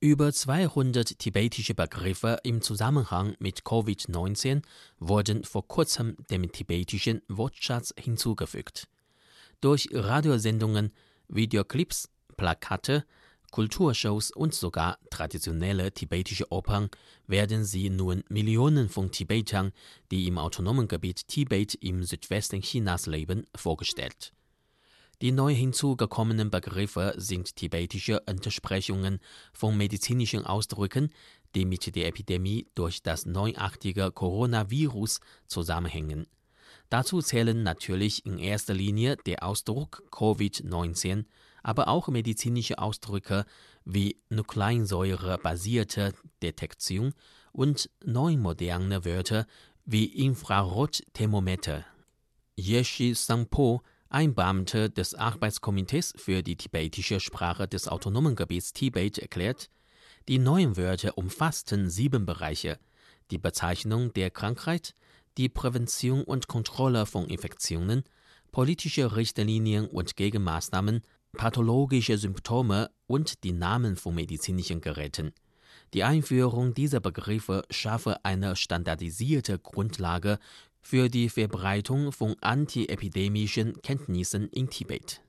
Über 200 tibetische Begriffe im Zusammenhang mit Covid-19 wurden vor kurzem dem tibetischen Wortschatz hinzugefügt. Durch Radiosendungen, Videoclips, Plakate, Kulturshows und sogar traditionelle tibetische Opern werden sie nun Millionen von Tibetern, die im autonomen Gebiet Tibet im Südwesten Chinas leben, vorgestellt. Die neu hinzugekommenen Begriffe sind tibetische Entsprechungen von medizinischen Ausdrücken, die mit der Epidemie durch das neuartige Coronavirus zusammenhängen. Dazu zählen natürlich in erster Linie der Ausdruck Covid-19, aber auch medizinische Ausdrücke wie Nukleinsäure-basierte Detektion und neumoderne Wörter wie Infrarotthermometer. Yeshi Sampo ein Beamter des Arbeitskomitees für die tibetische Sprache des autonomen Gebiets Tibet erklärt, die neuen Wörter umfassten sieben Bereiche: die Bezeichnung der Krankheit, die Prävention und Kontrolle von Infektionen, politische Richtlinien und Gegenmaßnahmen, pathologische Symptome und die Namen von medizinischen Geräten. Die Einführung dieser Begriffe schaffe eine standardisierte Grundlage für die Verbreitung von antiepidemischen Kenntnissen in Tibet.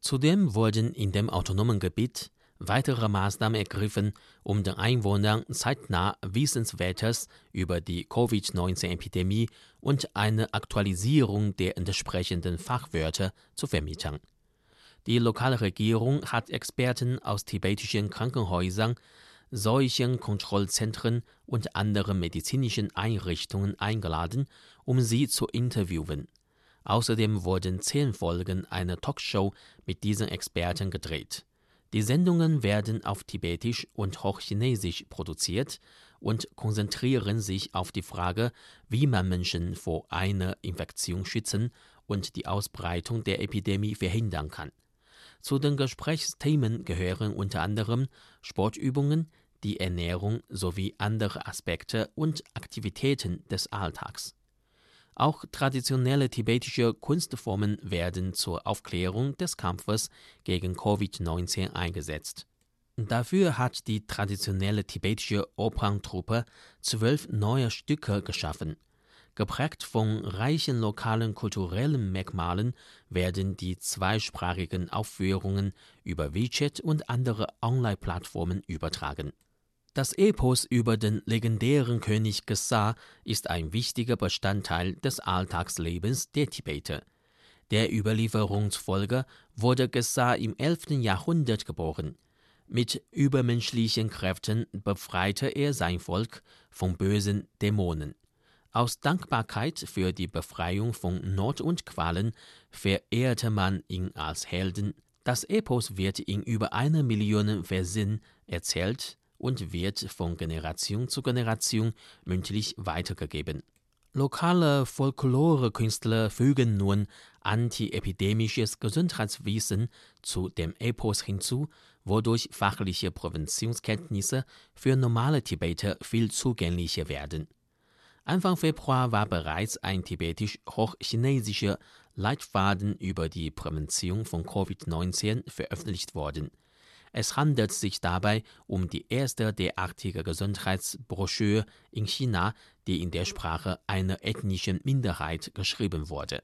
Zudem wurden in dem autonomen Gebiet weitere Maßnahmen ergriffen, um den Einwohnern zeitnah Wissenswertes über die Covid-19-Epidemie und eine Aktualisierung der entsprechenden Fachwörter zu vermitteln. Die lokale Regierung hat Experten aus tibetischen Krankenhäusern Seuchenkontrollzentren und anderen medizinischen Einrichtungen eingeladen, um sie zu interviewen. Außerdem wurden zehn Folgen einer Talkshow mit diesen Experten gedreht. Die Sendungen werden auf Tibetisch und Hochchinesisch produziert und konzentrieren sich auf die Frage, wie man Menschen vor einer Infektion schützen und die Ausbreitung der Epidemie verhindern kann. Zu den Gesprächsthemen gehören unter anderem Sportübungen, die Ernährung sowie andere Aspekte und Aktivitäten des Alltags. Auch traditionelle tibetische Kunstformen werden zur Aufklärung des Kampfes gegen Covid-19 eingesetzt. Dafür hat die traditionelle tibetische Operntruppe zwölf neue Stücke geschaffen. Geprägt von reichen lokalen kulturellen Merkmalen werden die zweisprachigen Aufführungen über WeChat und andere Online-Plattformen übertragen. Das Epos über den legendären König Gesa ist ein wichtiger Bestandteil des Alltagslebens der Tibeter. Der Überlieferung zufolge wurde Gesa im 11. Jahrhundert geboren. Mit übermenschlichen Kräften befreite er sein Volk von bösen Dämonen. Aus Dankbarkeit für die Befreiung von Not und Qualen verehrte man ihn als Helden. Das Epos wird in über einer Million Versen erzählt und wird von Generation zu Generation mündlich weitergegeben. Lokale Folklore-Künstler fügen nun antiepidemisches Gesundheitswissen zu dem Epos hinzu, wodurch fachliche Präventionskenntnisse für normale Tibeter viel zugänglicher werden. Anfang Februar war bereits ein tibetisch-hochchinesischer Leitfaden über die Prävention von Covid-19 veröffentlicht worden. Es handelt sich dabei um die erste derartige Gesundheitsbroschüre in China, die in der Sprache einer ethnischen Minderheit geschrieben wurde.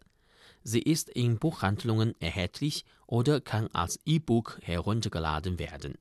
Sie ist in Buchhandlungen erhältlich oder kann als E-Book heruntergeladen werden